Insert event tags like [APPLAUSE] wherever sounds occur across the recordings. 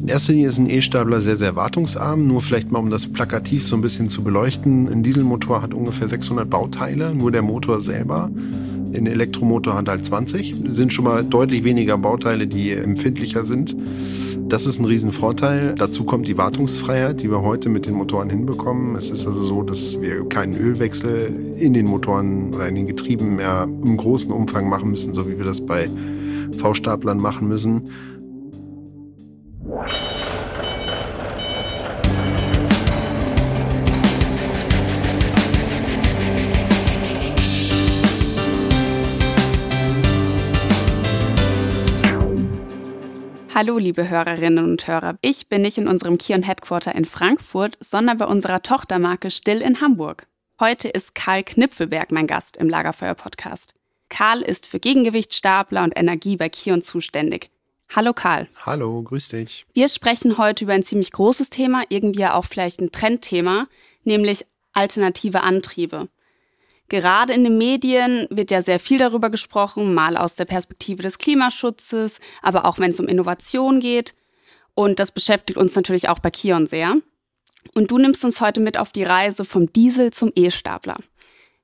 In erster Linie ist ein E-Stapler sehr, sehr wartungsarm. Nur vielleicht mal, um das plakativ so ein bisschen zu beleuchten. Ein Dieselmotor hat ungefähr 600 Bauteile, nur der Motor selber. Ein Elektromotor hat halt 20. Das sind schon mal deutlich weniger Bauteile, die empfindlicher sind. Das ist ein Riesenvorteil. Dazu kommt die Wartungsfreiheit, die wir heute mit den Motoren hinbekommen. Es ist also so, dass wir keinen Ölwechsel in den Motoren oder in den Getrieben mehr im großen Umfang machen müssen, so wie wir das bei V-Staplern machen müssen. Hallo, liebe Hörerinnen und Hörer. Ich bin nicht in unserem Kion Headquarter in Frankfurt, sondern bei unserer Tochtermarke Still in Hamburg. Heute ist Karl Knipfelberg mein Gast im Lagerfeuer-Podcast. Karl ist für Gegengewichtstapler und Energie bei Kion zuständig. Hallo Karl. Hallo, grüß dich. Wir sprechen heute über ein ziemlich großes Thema, irgendwie auch vielleicht ein Trendthema, nämlich alternative Antriebe. Gerade in den Medien wird ja sehr viel darüber gesprochen, mal aus der Perspektive des Klimaschutzes, aber auch wenn es um Innovation geht. Und das beschäftigt uns natürlich auch bei Kion sehr. Und du nimmst uns heute mit auf die Reise vom Diesel zum E-Stapler.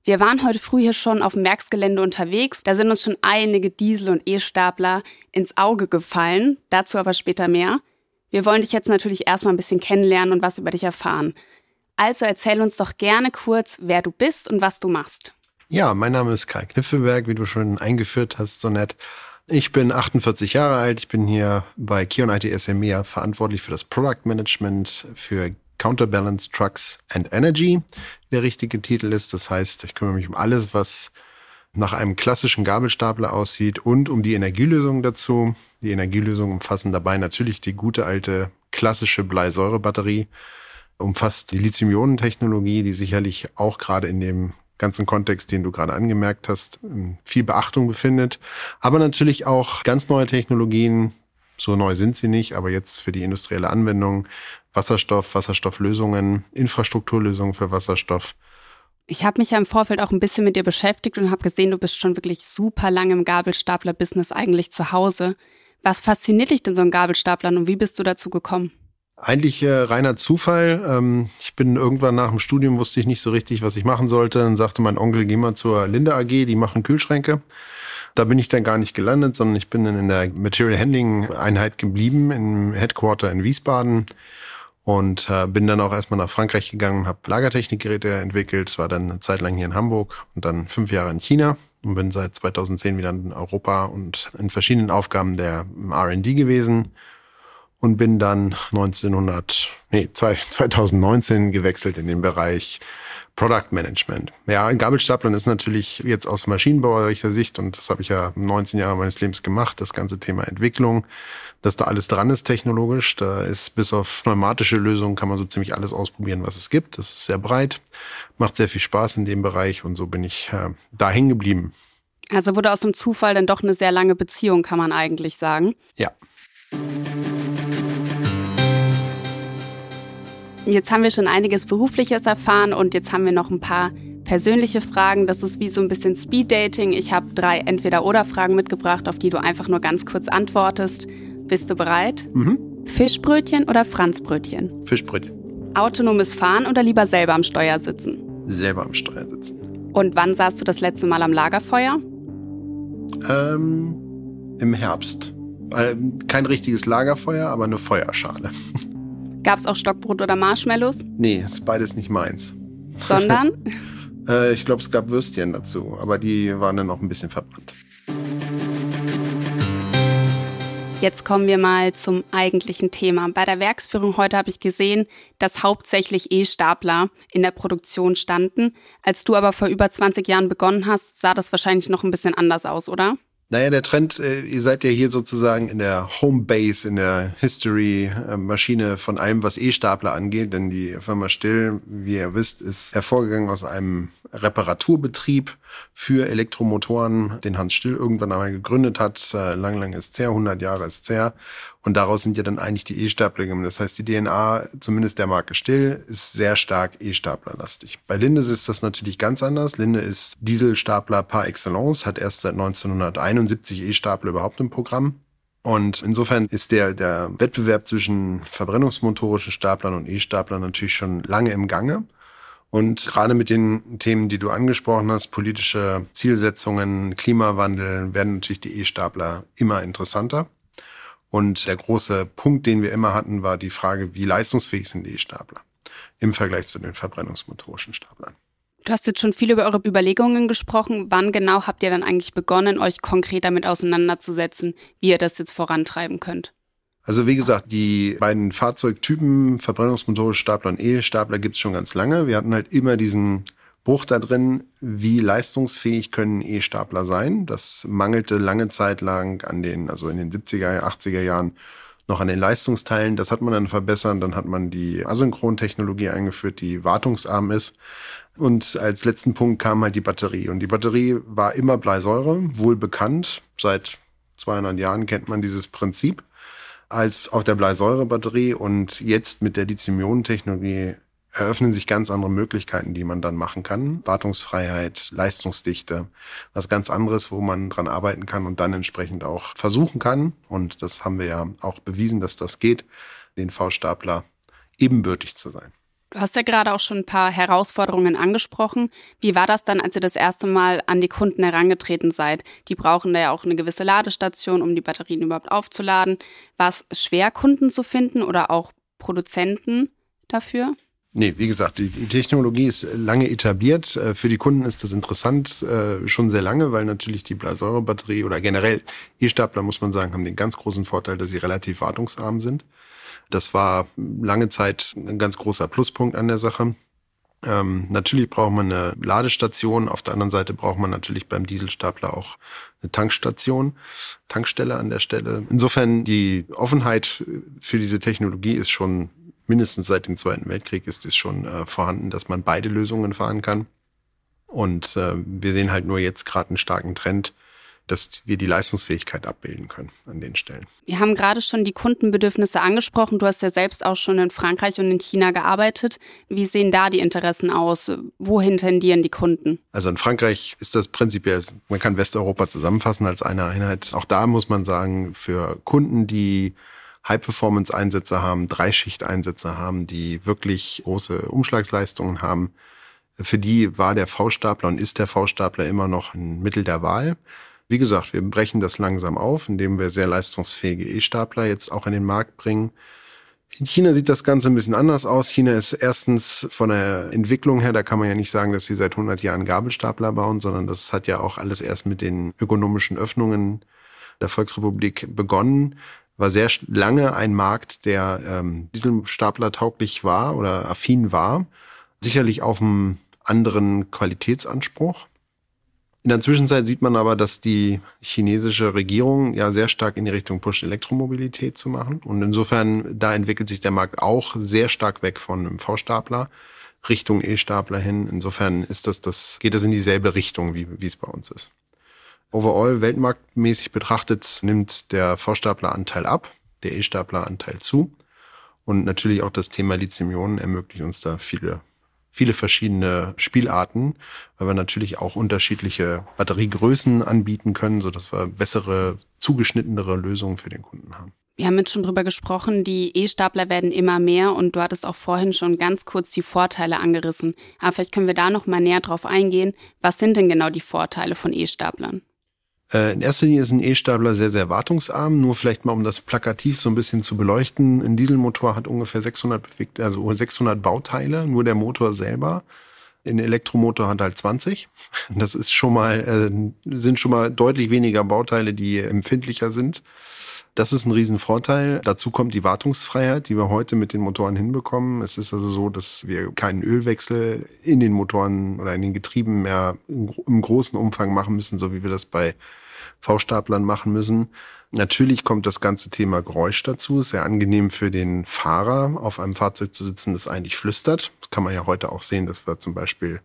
Wir waren heute früh hier schon auf dem Werksgelände unterwegs. Da sind uns schon einige Diesel- und E-Stapler ins Auge gefallen. Dazu aber später mehr. Wir wollen dich jetzt natürlich erstmal ein bisschen kennenlernen und was über dich erfahren. Also erzähl uns doch gerne kurz, wer du bist und was du machst. Ja, mein Name ist Kai Kniffelberg, wie du schon eingeführt hast, so nett. Ich bin 48 Jahre alt. Ich bin hier bei Kion ITS EMEA verantwortlich für das Product Management für Counterbalance Trucks and Energy. Der richtige Titel ist. Das heißt, ich kümmere mich um alles, was nach einem klassischen Gabelstapler aussieht und um die Energielösung dazu. Die Energielösung umfassen dabei natürlich die gute alte klassische Bleisäurebatterie umfasst die Lithium-Ionen-Technologie, die sicherlich auch gerade in dem ganzen Kontext, den du gerade angemerkt hast, viel Beachtung befindet. Aber natürlich auch ganz neue Technologien, so neu sind sie nicht, aber jetzt für die industrielle Anwendung, Wasserstoff, Wasserstofflösungen, Infrastrukturlösungen für Wasserstoff. Ich habe mich ja im Vorfeld auch ein bisschen mit dir beschäftigt und habe gesehen, du bist schon wirklich super lange im Gabelstapler-Business eigentlich zu Hause. Was fasziniert dich denn so ein Gabelstaplern und wie bist du dazu gekommen? Eigentlich äh, reiner Zufall. Ähm, ich bin irgendwann nach dem Studium, wusste ich nicht so richtig, was ich machen sollte. Dann sagte mein Onkel, geh mal zur Linde AG, die machen Kühlschränke. Da bin ich dann gar nicht gelandet, sondern ich bin dann in der Material Handling Einheit geblieben, im Headquarter in Wiesbaden. Und äh, bin dann auch erstmal nach Frankreich gegangen, habe Lagertechnikgeräte entwickelt, war dann eine Zeit lang hier in Hamburg und dann fünf Jahre in China und bin seit 2010 wieder in Europa und in verschiedenen Aufgaben der R&D gewesen und bin dann 1900, nee, 2019 [LAUGHS] gewechselt in den Bereich Product Management. Ja, Gabelstaplern ist natürlich jetzt aus maschinenbaulicher Sicht, und das habe ich ja 19 Jahre meines Lebens gemacht, das ganze Thema Entwicklung, dass da alles dran ist technologisch. Da ist bis auf pneumatische Lösungen kann man so ziemlich alles ausprobieren, was es gibt. Das ist sehr breit, macht sehr viel Spaß in dem Bereich und so bin ich äh, da hängen geblieben. Also wurde aus dem Zufall dann doch eine sehr lange Beziehung, kann man eigentlich sagen. Ja. Jetzt haben wir schon einiges Berufliches erfahren und jetzt haben wir noch ein paar persönliche Fragen. Das ist wie so ein bisschen Speed-Dating. Ich habe drei Entweder-Oder-Fragen mitgebracht, auf die du einfach nur ganz kurz antwortest. Bist du bereit? Mhm. Fischbrötchen oder Franzbrötchen? Fischbrötchen. Autonomes Fahren oder lieber selber am Steuer sitzen? Selber am Steuer sitzen. Und wann saßt du das letzte Mal am Lagerfeuer? Ähm, Im Herbst. Äh, kein richtiges Lagerfeuer, aber eine Feuerschale. [LAUGHS] Gab es auch Stockbrot oder Marshmallows? Nee, ist beides nicht meins. Sondern? [LAUGHS] äh, ich glaube, es gab Würstchen dazu, aber die waren dann auch ein bisschen verbrannt. Jetzt kommen wir mal zum eigentlichen Thema. Bei der Werksführung heute habe ich gesehen, dass hauptsächlich E-Stapler in der Produktion standen. Als du aber vor über 20 Jahren begonnen hast, sah das wahrscheinlich noch ein bisschen anders aus, oder? Naja, der Trend, äh, ihr seid ja hier sozusagen in der Homebase, in der History-Maschine von allem, was E-Stapler angeht, denn die Firma Still, wie ihr wisst, ist hervorgegangen aus einem Reparaturbetrieb für Elektromotoren, den Hans Still irgendwann einmal gegründet hat. Äh, lang, lang ist her, 100 Jahre ist her. Und daraus sind ja dann eigentlich die E-Stapler. Das heißt, die DNA, zumindest der Marke Still, ist sehr stark E-Staplerlastig. Bei Linde ist das natürlich ganz anders. Linde ist Dieselstapler par excellence, hat erst seit 1971 E-Stapler überhaupt im Programm. Und insofern ist der, der Wettbewerb zwischen verbrennungsmotorischen Staplern und E-Staplern natürlich schon lange im Gange. Und gerade mit den Themen, die du angesprochen hast, politische Zielsetzungen, Klimawandel, werden natürlich die E-Stapler immer interessanter. Und der große Punkt, den wir immer hatten, war die Frage, wie leistungsfähig sind die E-Stapler im Vergleich zu den verbrennungsmotorischen Staplern. Du hast jetzt schon viel über eure Überlegungen gesprochen. Wann genau habt ihr dann eigentlich begonnen, euch konkret damit auseinanderzusetzen, wie ihr das jetzt vorantreiben könnt? Also wie gesagt, die beiden Fahrzeugtypen, verbrennungsmotorische Stapler und E-Stapler gibt es schon ganz lange. Wir hatten halt immer diesen Bruch da drin, wie leistungsfähig können E-Stapler sein. Das mangelte lange Zeit lang an den, also in den 70er, 80er Jahren noch an den Leistungsteilen. Das hat man dann verbessert. Dann hat man die Asynchron-Technologie eingeführt, die wartungsarm ist. Und als letzten Punkt kam halt die Batterie. Und die Batterie war immer Bleisäure, wohl bekannt. Seit 200 Jahren kennt man dieses Prinzip als auf der Bleisäurebatterie. Und jetzt mit der Lithium-Ionen-Technologie eröffnen sich ganz andere Möglichkeiten, die man dann machen kann. Wartungsfreiheit, Leistungsdichte, was ganz anderes, wo man dran arbeiten kann und dann entsprechend auch versuchen kann. Und das haben wir ja auch bewiesen, dass das geht, den V-Stapler ebenbürtig zu sein. Du hast ja gerade auch schon ein paar Herausforderungen angesprochen. Wie war das dann, als ihr das erste Mal an die Kunden herangetreten seid? Die brauchen da ja auch eine gewisse Ladestation, um die Batterien überhaupt aufzuladen. War es schwer, Kunden zu finden oder auch Produzenten dafür? Nee, wie gesagt, die, Technologie ist lange etabliert. Äh, für die Kunden ist das interessant, äh, schon sehr lange, weil natürlich die Bleisäurebatterie oder generell E-Stapler, muss man sagen, haben den ganz großen Vorteil, dass sie relativ wartungsarm sind. Das war lange Zeit ein ganz großer Pluspunkt an der Sache. Ähm, natürlich braucht man eine Ladestation. Auf der anderen Seite braucht man natürlich beim Dieselstapler auch eine Tankstation, Tankstelle an der Stelle. Insofern die Offenheit für diese Technologie ist schon mindestens seit dem Zweiten Weltkrieg ist es schon äh, vorhanden, dass man beide Lösungen fahren kann. Und äh, wir sehen halt nur jetzt gerade einen starken Trend dass wir die Leistungsfähigkeit abbilden können an den Stellen. Wir haben gerade schon die Kundenbedürfnisse angesprochen. Du hast ja selbst auch schon in Frankreich und in China gearbeitet. Wie sehen da die Interessen aus? Wohin tendieren die Kunden? Also in Frankreich ist das prinzipiell, man kann Westeuropa zusammenfassen als eine Einheit. Auch da muss man sagen, für Kunden, die High-Performance-Einsätze haben, Dreischicht-Einsätze haben, die wirklich große Umschlagsleistungen haben, für die war der V-Stapler und ist der V-Stapler immer noch ein Mittel der Wahl. Wie gesagt, wir brechen das langsam auf, indem wir sehr leistungsfähige E-Stapler jetzt auch in den Markt bringen. In China sieht das Ganze ein bisschen anders aus. China ist erstens von der Entwicklung her, da kann man ja nicht sagen, dass sie seit 100 Jahren Gabelstapler bauen, sondern das hat ja auch alles erst mit den ökonomischen Öffnungen der Volksrepublik begonnen. War sehr lange ein Markt, der ähm, Dieselstapler tauglich war oder affin war. Sicherlich auf einem anderen Qualitätsanspruch. In der Zwischenzeit sieht man aber, dass die chinesische Regierung ja sehr stark in die Richtung Push-Elektromobilität zu machen. Und insofern, da entwickelt sich der Markt auch sehr stark weg von einem V-Stapler Richtung E-Stapler hin. Insofern ist das, das, geht das in dieselbe Richtung, wie, wie es bei uns ist. Overall, weltmarktmäßig betrachtet, nimmt der V-Stapler-Anteil ab, der E-Stapler-Anteil zu. Und natürlich auch das Thema Lithium-Ionen ermöglicht uns da viele viele verschiedene Spielarten, weil wir natürlich auch unterschiedliche Batteriegrößen anbieten können, so dass wir bessere, zugeschnittenere Lösungen für den Kunden haben. Wir haben jetzt schon drüber gesprochen, die E-Stapler werden immer mehr und du hattest auch vorhin schon ganz kurz die Vorteile angerissen. Aber vielleicht können wir da noch mal näher drauf eingehen. Was sind denn genau die Vorteile von E-Staplern? Äh, in erster Linie ist ein E-Stapler sehr, sehr wartungsarm. Nur vielleicht mal, um das plakativ so ein bisschen zu beleuchten. Ein Dieselmotor hat ungefähr 600 bewegt, also 600 Bauteile, nur der Motor selber. Ein Elektromotor hat halt 20. [LAUGHS] Das ist schon mal, äh, sind schon mal deutlich weniger Bauteile, die empfindlicher sind. Das ist ein Riesenvorteil. Dazu kommt die Wartungsfreiheit, die wir heute mit den Motoren hinbekommen. Es ist also so, dass wir keinen Ölwechsel in den Motoren oder in den Getrieben mehr im großen Umfang machen müssen, so wie wir das bei V-Staplern machen müssen. Natürlich kommt das ganze Thema Geräusch dazu. Sehr angenehm für den Fahrer, auf einem Fahrzeug zu sitzen, das eigentlich flüstert. Das kann man ja heute auch sehen, dass wir zum Beispiel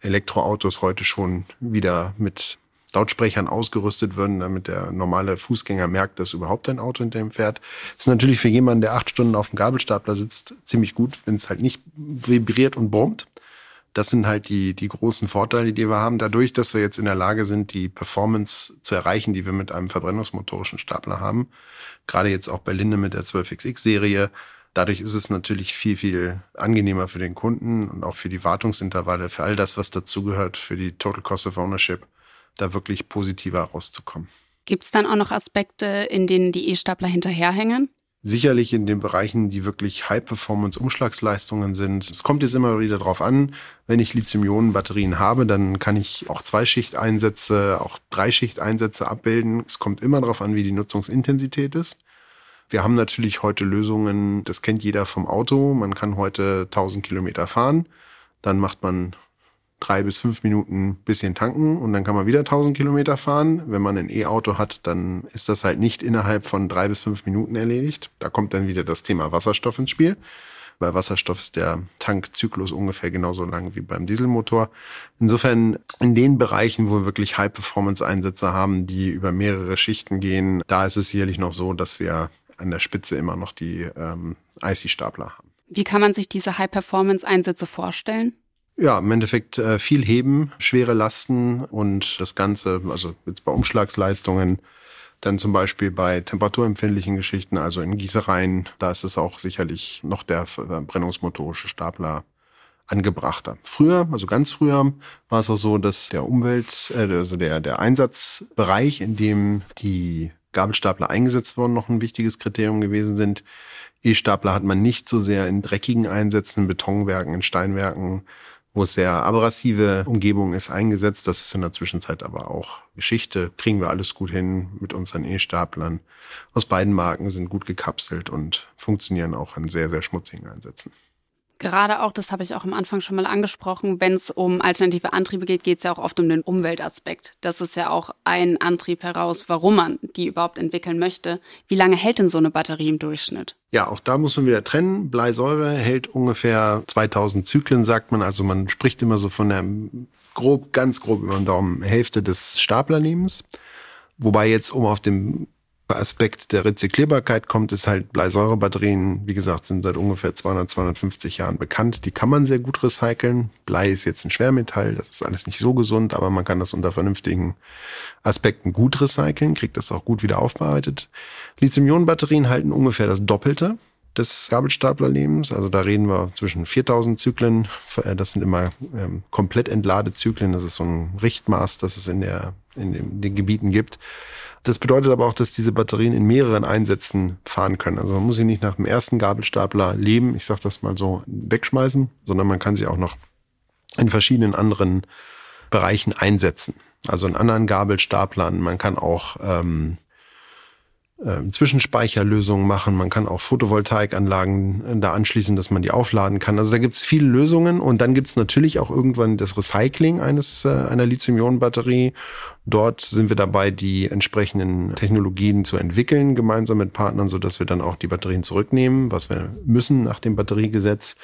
Elektroautos heute schon wieder mit Lautsprechern ausgerüstet würden, damit der normale Fußgänger merkt, dass überhaupt ein Auto hinter ihm fährt. Das ist natürlich für jemanden, der acht Stunden auf dem Gabelstapler sitzt, ziemlich gut, wenn es halt nicht vibriert und brummt. Das sind halt die, die großen Vorteile, die wir haben. Dadurch, dass wir jetzt in der Lage sind, die Performance zu erreichen, die wir mit einem verbrennungsmotorischen Stapler haben, gerade jetzt auch bei Linde mit der 12XX-Serie, dadurch ist es natürlich viel, viel angenehmer für den Kunden und auch für die Wartungsintervalle, für all das, was dazugehört, für die Total Cost of Ownership, da wirklich positiver rauszukommen. Gibt es dann auch noch Aspekte, in denen die E-Stapler hinterherhängen? Sicherlich in den Bereichen, die wirklich High-Performance-Umschlagsleistungen sind. Es kommt jetzt immer wieder darauf an, wenn ich Lithium-Ionen-Batterien habe, dann kann ich auch Zweischicht-Einsätze, auch Dreischicht-Einsätze abbilden. Es kommt immer darauf an, wie die Nutzungsintensität ist. Wir haben natürlich heute Lösungen, das kennt jeder vom Auto. Man kann heute 1000 Kilometer fahren. Dann macht man drei bis fünf Minuten bisschen tanken und dann kann man wieder 1000 Kilometer fahren. Wenn man ein E-Auto hat, dann ist das halt nicht innerhalb von drei bis fünf Minuten erledigt. Da kommt dann wieder das Thema Wasserstoff ins Spiel. Bei Wasserstoff ist der Tankzyklus ungefähr genauso lang wie beim Dieselmotor. Insofern in den Bereichen, wo wir wirklich High-Performance-Einsätze haben, die über mehrere Schichten gehen, da ist es sicherlich noch so, dass wir an der Spitze immer noch die ähm, IC-Stapler haben. Wie kann man sich diese High-Performance-Einsätze vorstellen? Ja, im Endeffekt äh, viel heben, schwere Lasten und das Ganze, also jetzt bei Umschlagsleistungen, dann zum Beispiel bei temperaturempfindlichen Geschichten, also in Gießereien, da ist es auch sicherlich noch der brennungsmotorische Stapler angebrachter. Früher, also ganz früher, war es auch so, dass der Umwelt, äh, also der, der Einsatzbereich, in dem die Gabelstapler eingesetzt wurden, noch ein wichtiges Kriterium gewesen sind. E-Stapler hat man nicht so sehr in dreckigen Einsätzen, in Betonwerken, in Steinwerken, wo es sehr abrasive Umgebung ist, eingesetzt. Das ist in der Zwischenzeit aber auch Geschichte. Kriegen wir alles gut hin mit unseren E-Staplern. Aus beiden Marken sind gut gekapselt und funktionieren auch in sehr, sehr schmutzigen Einsätzen. Gerade auch, das habe ich auch am Anfang schon mal angesprochen, wenn es um alternative Antriebe geht, geht es ja auch oft um den Umweltaspekt. Das ist ja auch ein Antrieb heraus, warum man die überhaupt entwickeln möchte. Wie lange hält denn so eine Batterie im Durchschnitt? Ja, auch da muss man wieder trennen. Bleisäure hält ungefähr 2000 Zyklen, sagt man. Also man spricht immer so von der grob, ganz grob über den Daumen Hälfte des Staplerlebens. Wobei jetzt, um auf dem Aspekt der Rezyklierbarkeit kommt, ist halt Bleisäurebatterien, wie gesagt, sind seit ungefähr 200, 250 Jahren bekannt. Die kann man sehr gut recyceln. Blei ist jetzt ein Schwermetall, das ist alles nicht so gesund, aber man kann das unter vernünftigen Aspekten gut recyceln, kriegt das auch gut wieder aufbereitet. Lithium-Ionen-Batterien halten ungefähr das Doppelte des Gabelstaplerlebens. Also da reden wir zwischen 4000 Zyklen. Das sind immer ähm, komplett Entladezyklen. Das ist so ein Richtmaß, das es in, der, in, den, in den Gebieten gibt. Das bedeutet aber auch, dass diese Batterien in mehreren Einsätzen fahren können. Also man muss sie nicht nach dem ersten Gabelstapler leben, ich sage das mal so, wegschmeißen, sondern man kann sie auch noch in verschiedenen anderen Bereichen einsetzen. Also in anderen Gabelstaplern. Man kann auch ähm, äh, Zwischenspeicherlösungen machen. Man kann auch Photovoltaikanlagen äh, da anschließen, dass man die aufladen kann. Also da gibt es viele Lösungen und dann gibt es natürlich auch irgendwann das Recycling eines äh, einer Lithium-Ionen-Batterie. Dort sind wir dabei, die entsprechenden Technologien zu entwickeln, gemeinsam mit Partnern, so dass wir dann auch die Batterien zurücknehmen, was wir müssen nach dem Batteriegesetz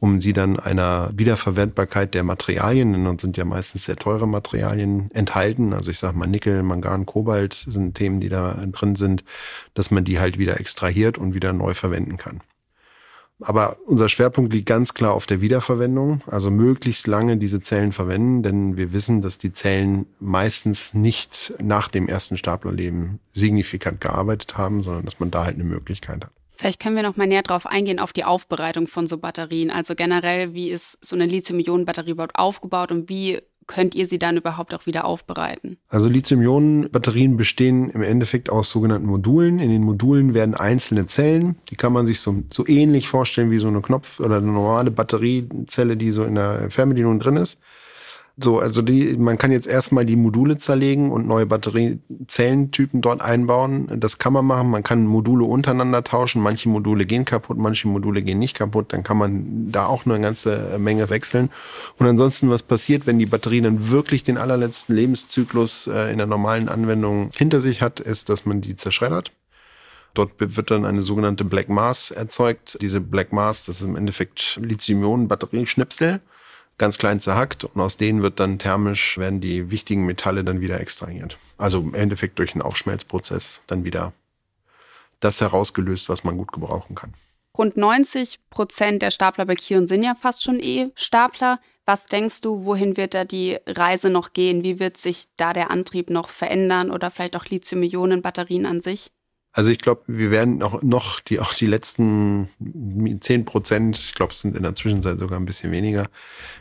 um sie dann einer Wiederverwendbarkeit der Materialien, denn dann sind ja meistens sehr teure Materialien enthalten. Also ich sage mal Nickel, Mangan, Kobalt sind Themen, die da drin sind, dass man die halt wieder extrahiert und wieder neu verwenden kann. Aber unser Schwerpunkt liegt ganz klar auf der Wiederverwendung, also möglichst lange diese Zellen verwenden, denn wir wissen, dass die Zellen meistens nicht nach dem ersten Staplerleben signifikant gearbeitet haben, sondern dass man da halt eine Möglichkeit hat. Vielleicht können wir noch mal näher drauf eingehen auf die Aufbereitung von so Batterien. Also generell, wie ist so eine Lithium-Ionen-Batterie überhaupt aufgebaut und wie könnt ihr sie dann überhaupt auch wieder aufbereiten? Also Lithium-Ionen-Batterien bestehen im Endeffekt aus sogenannten Modulen. In den Modulen werden einzelne Zellen, die kann man sich so, so ähnlich vorstellen wie so eine Knopf- oder eine normale Batteriezelle, die so in der Fernbedienung drin ist. So, also die, man kann jetzt erstmal die Module zerlegen und neue Batteriezellentypen dort einbauen. Das kann man machen. Man kann Module untereinander tauschen. Manche Module gehen kaputt, manche Module gehen nicht kaputt. Dann kann man da auch eine ganze Menge wechseln. Und ansonsten, was passiert, wenn die Batterie dann wirklich den allerletzten Lebenszyklus äh, in der normalen Anwendung hinter sich hat, ist, dass man die zerschreddert. Dort wird dann eine sogenannte Black Mass erzeugt. Diese Black Mass, das ist im Endeffekt Lithium-Ionen-Batterieschnipsel ganz klein zerhackt und aus denen wird dann thermisch, werden die wichtigen Metalle dann wieder extrahiert. Also im Endeffekt durch einen Aufschmelzprozess dann wieder das herausgelöst, was man gut gebrauchen kann. Rund 90 Prozent der Stapler bei Kion sind ja fast schon E-Stapler. Was denkst du, wohin wird da die Reise noch gehen? Wie wird sich da der Antrieb noch verändern oder vielleicht auch Lithium-Ionen-Batterien an sich? Also ich glaube, wir werden auch noch die, auch die letzten zehn Prozent, ich glaube, es sind in der Zwischenzeit sogar ein bisschen weniger,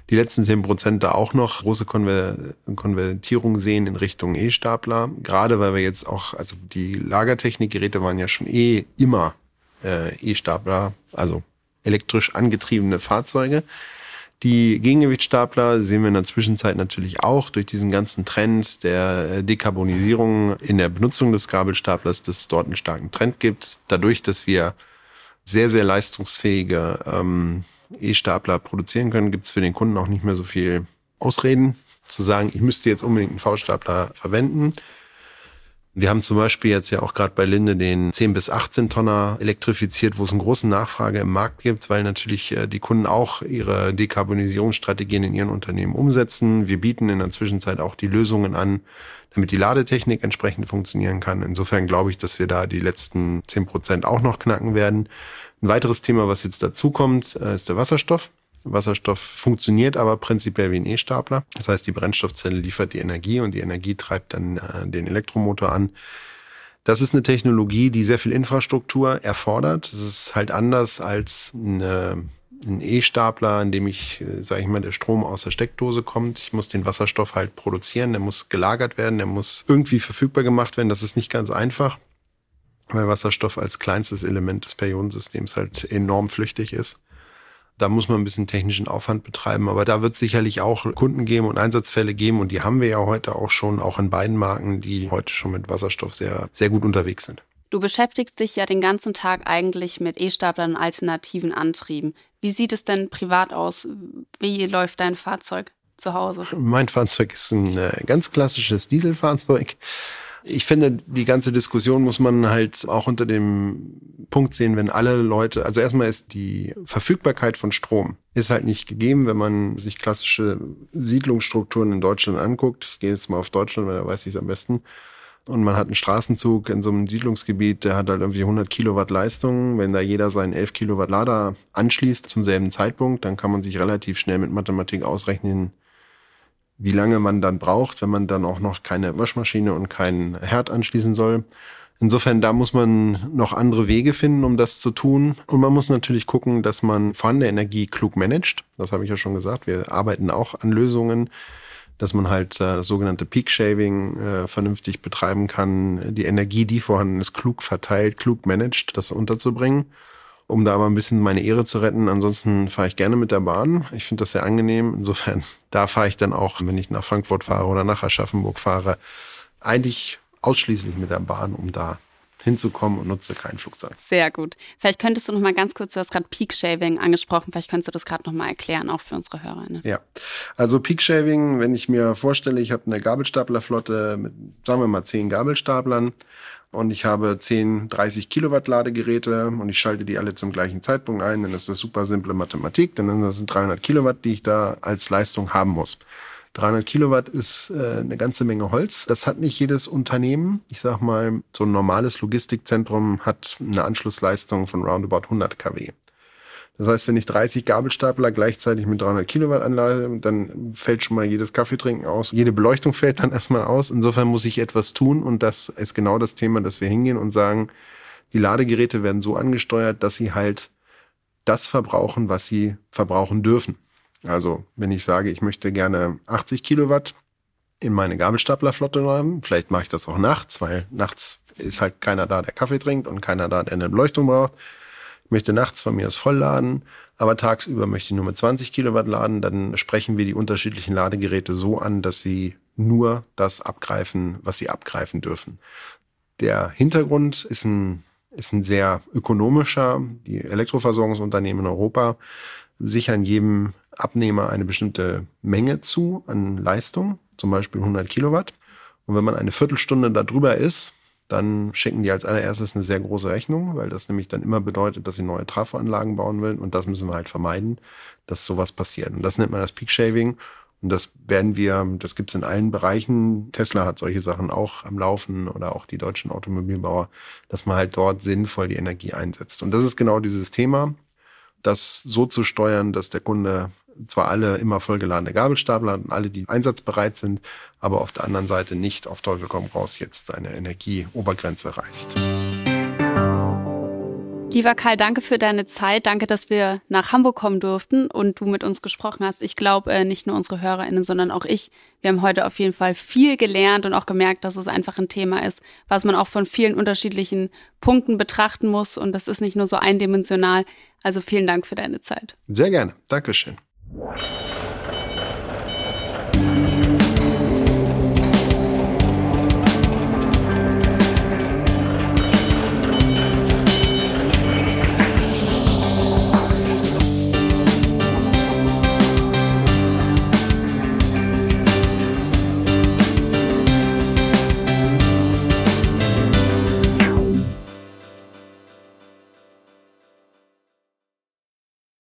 die letzten zehn Prozent da auch noch große Konver Konvertierung sehen in Richtung E-Stapler. Gerade weil wir jetzt auch, also die Lagertechnikgeräte waren ja schon eh immer äh, E-Stapler, also elektrisch angetriebene Fahrzeuge. Die Gegengewichtstapler sehen wir in der Zwischenzeit natürlich auch durch diesen ganzen Trend der äh, Dekarbonisierung in der Benutzung des Gabelstaplers, dass es dort einen starken Trend gibt. Dadurch, dass wir sehr, sehr leistungsfähige ähm, E-Stapler produzieren können, gibt es für den Kunden auch nicht mehr so viel Ausreden zu sagen, ich müsste jetzt unbedingt einen V-Stapler verwenden. Wir haben zum Beispiel jetzt ja auch gerade bei Linde den 10 bis 18 Tonner elektrifiziert, wo es eine große Nachfrage im Markt gibt, weil natürlich äh, die Kunden auch ihre Dekarbonisierungsstrategien in ihren Unternehmen umsetzen. Wir bieten in der Zwischenzeit auch die Lösungen an, damit die Ladetechnik entsprechend funktionieren kann. Insofern glaube ich, dass wir da die letzten 10 Prozent auch noch knacken werden. Ein weiteres Thema, was jetzt dazu kommt, äh, ist der Wasserstoff. Wasserstoff funktioniert aber prinzipiell wie ein E-Stapler. Das heißt, die Brennstoffzelle liefert die Energie und die Energie treibt dann äh, den Elektromotor an. Das ist eine Technologie, die sehr viel Infrastruktur erfordert. Das ist halt anders als eine, ein E-Stapler, in dem ich, äh, sage ich mal, der Strom aus der Steckdose kommt. Ich muss den Wasserstoff halt produzieren, der muss gelagert werden, der muss irgendwie verfügbar gemacht werden. Das ist nicht ganz einfach, weil Wasserstoff als kleinstes Element des Periodensystems halt enorm flüchtig ist. Da muss man ein bisschen technischen Aufwand betreiben, aber da wird es sicherlich auch Kunden geben und Einsatzfälle geben und die haben wir ja heute auch schon, auch in beiden Marken, die heute schon mit Wasserstoff sehr, sehr gut unterwegs sind. Du beschäftigst dich ja den ganzen Tag eigentlich mit E-Staplern und alternativen Antrieben. Wie sieht es denn privat aus? Wie läuft dein Fahrzeug zu Hause? Mein Fahrzeug ist ein äh, ganz klassisches Dieselfahrzeug. Ich finde, die ganze Diskussion muss man halt auch unter dem Punkt sehen, wenn alle Leute, also erstmal ist die Verfügbarkeit von Strom ist halt nicht gegeben, wenn man sich klassische Siedlungsstrukturen in Deutschland anguckt. Ich gehe jetzt mal auf Deutschland, weil da weiß ich es am besten. Und man hat einen Straßenzug in so einem Siedlungsgebiet, der hat halt irgendwie 100 Kilowatt Leistung. Wenn da jeder seinen 11 Kilowatt Lader anschließt zum selben Zeitpunkt, dann kann man sich relativ schnell mit Mathematik ausrechnen, wie lange man dann braucht, wenn man dann auch noch keine Waschmaschine und keinen Herd anschließen soll. Insofern, da muss man noch andere Wege finden, um das zu tun. Und man muss natürlich gucken, dass man vorhandene Energie klug managt. Das habe ich ja schon gesagt. Wir arbeiten auch an Lösungen, dass man halt äh, das sogenannte Peak Shaving äh, vernünftig betreiben kann, die Energie, die vorhanden ist, klug verteilt, klug managt, das unterzubringen um da aber ein bisschen meine Ehre zu retten. Ansonsten fahre ich gerne mit der Bahn. Ich finde das sehr angenehm. Insofern, [LAUGHS] da fahre ich dann auch, wenn ich nach Frankfurt fahre oder nach Aschaffenburg fahre, eigentlich ausschließlich mit der Bahn, um da hinzukommen und nutze kein Flugzeug. Sehr gut. Vielleicht könntest du noch mal ganz kurz, du hast gerade Peak Shaving angesprochen, vielleicht könntest du das gerade noch mal erklären, auch für unsere Hörer. Ne? Ja, also Peak Shaving, wenn ich mir vorstelle, ich habe eine Gabelstaplerflotte mit, sagen wir mal, zehn Gabelstaplern und ich habe 10, 30 Kilowatt Ladegeräte und ich schalte die alle zum gleichen Zeitpunkt ein, dann ist das super simple Mathematik, denn das sind 300 Kilowatt, die ich da als Leistung haben muss. 300 Kilowatt ist äh, eine ganze Menge Holz. Das hat nicht jedes Unternehmen. Ich sag mal, so ein normales Logistikzentrum hat eine Anschlussleistung von roundabout 100 kW. Das heißt, wenn ich 30 Gabelstapler gleichzeitig mit 300 Kilowatt anlade, dann fällt schon mal jedes Kaffeetrinken aus. Jede Beleuchtung fällt dann [LAUGHS] erstmal aus. Insofern muss ich etwas tun und das ist genau das Thema, dass wir hingehen und sagen, die Ladegeräte werden so angesteuert, dass sie halt das verbrauchen, was sie verbrauchen dürfen. Also, wenn ich sage, ich möchte gerne 80 Kilowatt in meine Gabelstaplerflotte haben, vielleicht mache ich das auch nachts, weil nachts ist halt keiner da, der Kaffee trinkt und keiner da, der eine Beleuchtung braucht möchte nachts von mir aus voll laden, aber tagsüber möchte ich nur mit 20 Kilowatt laden, dann sprechen wir die unterschiedlichen Ladegeräte so an, dass sie nur das abgreifen, was sie abgreifen dürfen. Der Hintergrund ist ein, ist ein sehr ökonomischer. Die Elektroversorgungsunternehmen in Europa sichern jedem Abnehmer eine bestimmte Menge zu an Leistung, zum Beispiel 100 Kilowatt. Und wenn man eine Viertelstunde darüber ist, dann schicken die als allererstes eine sehr große Rechnung, weil das nämlich dann immer bedeutet, dass sie neue Trafoanlagen bauen wollen. Und das müssen wir halt vermeiden, dass sowas passiert. Und das nennt man das Peak Shaving. Und das werden wir, das gibt's in allen Bereichen. Tesla hat solche Sachen auch am Laufen oder auch die deutschen Automobilbauer, dass man halt dort sinnvoll die Energie einsetzt. Und das ist genau dieses Thema, das so zu steuern, dass der Kunde zwar alle immer vollgeladene Gabelstapler und alle, die einsatzbereit sind, aber auf der anderen Seite nicht auf Teufel komm raus jetzt seine Energieobergrenze reißt. Lieber Karl, danke für deine Zeit. Danke, dass wir nach Hamburg kommen durften und du mit uns gesprochen hast. Ich glaube, äh, nicht nur unsere HörerInnen, sondern auch ich. Wir haben heute auf jeden Fall viel gelernt und auch gemerkt, dass es einfach ein Thema ist, was man auch von vielen unterschiedlichen Punkten betrachten muss. Und das ist nicht nur so eindimensional. Also vielen Dank für deine Zeit. Sehr gerne. Dankeschön. you